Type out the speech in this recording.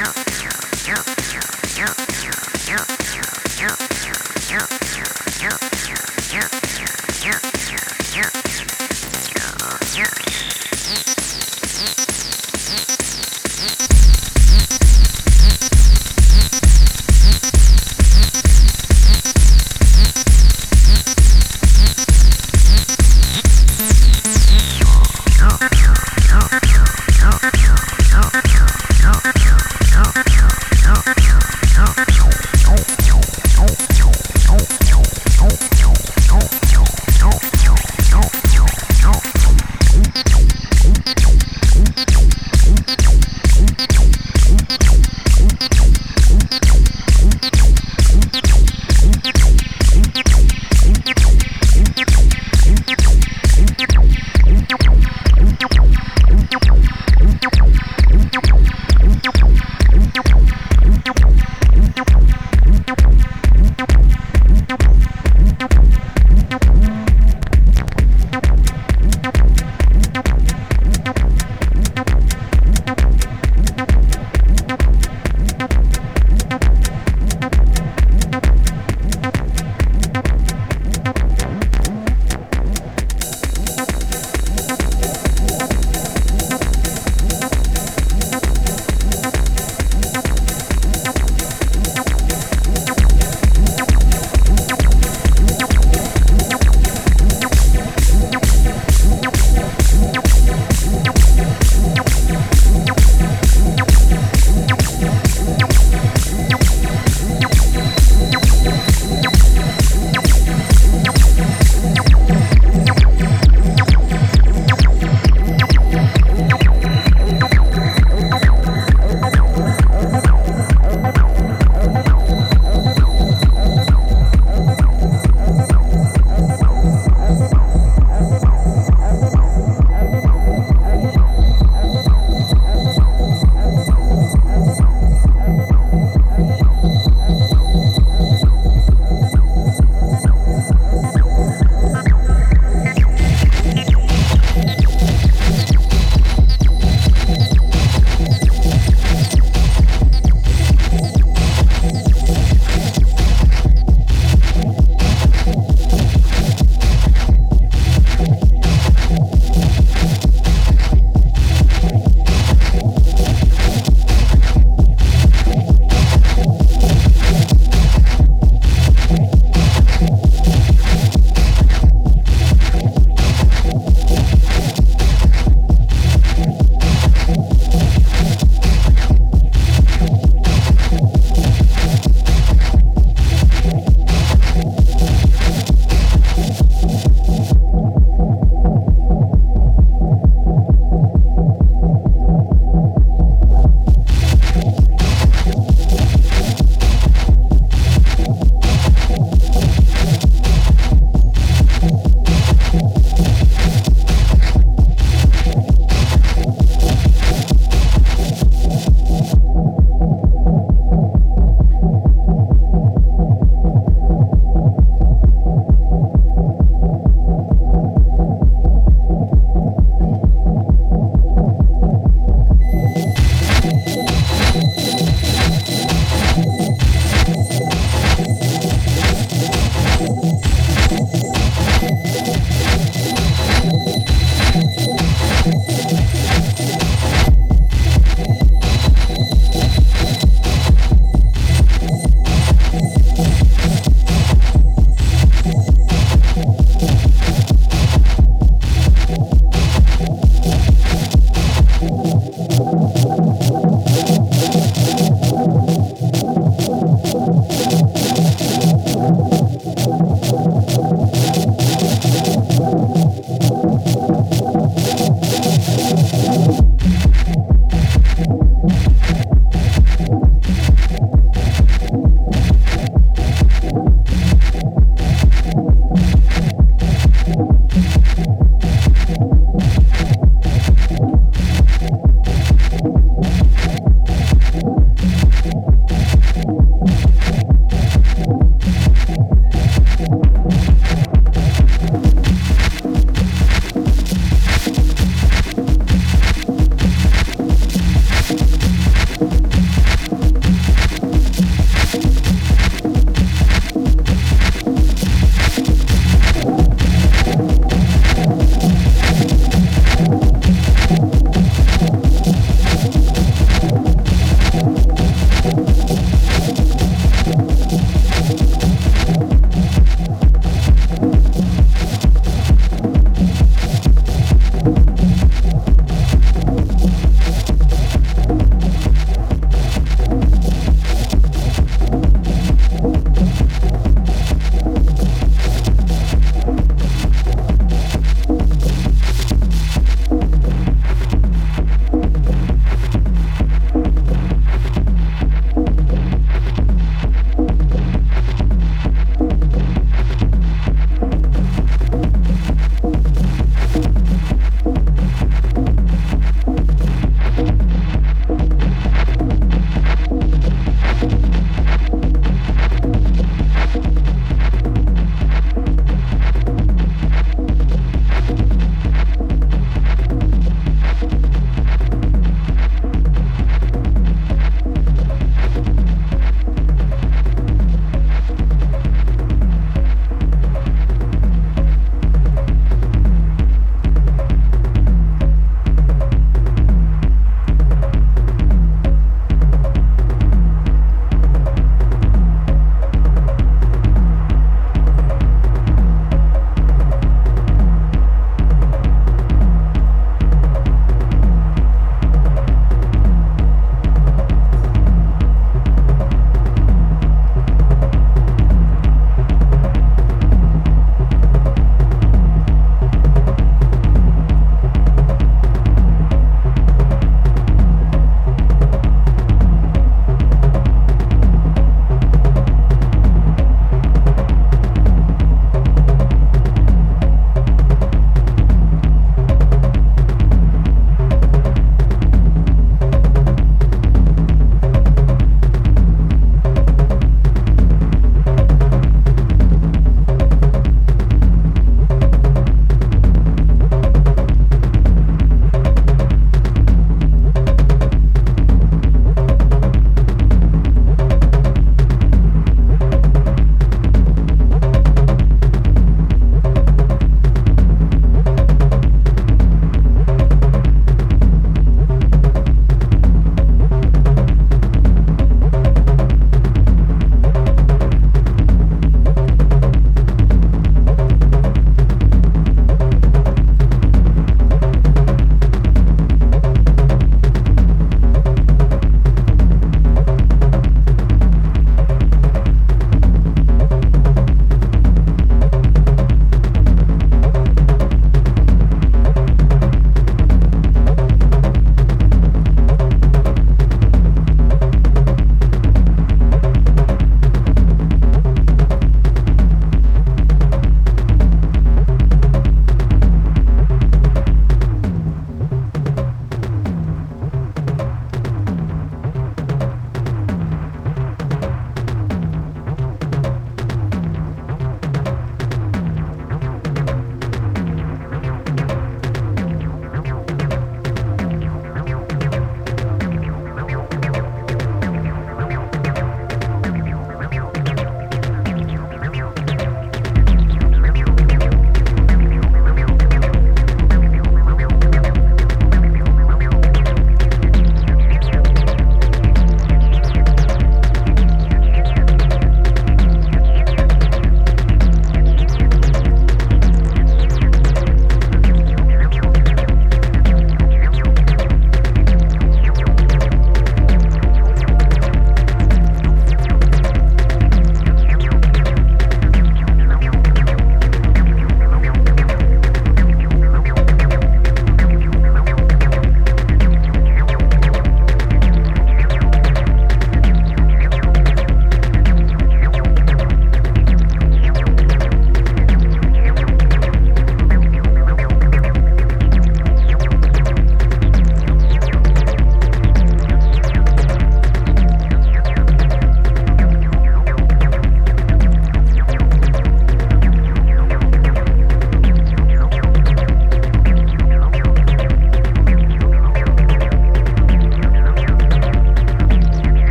Meow.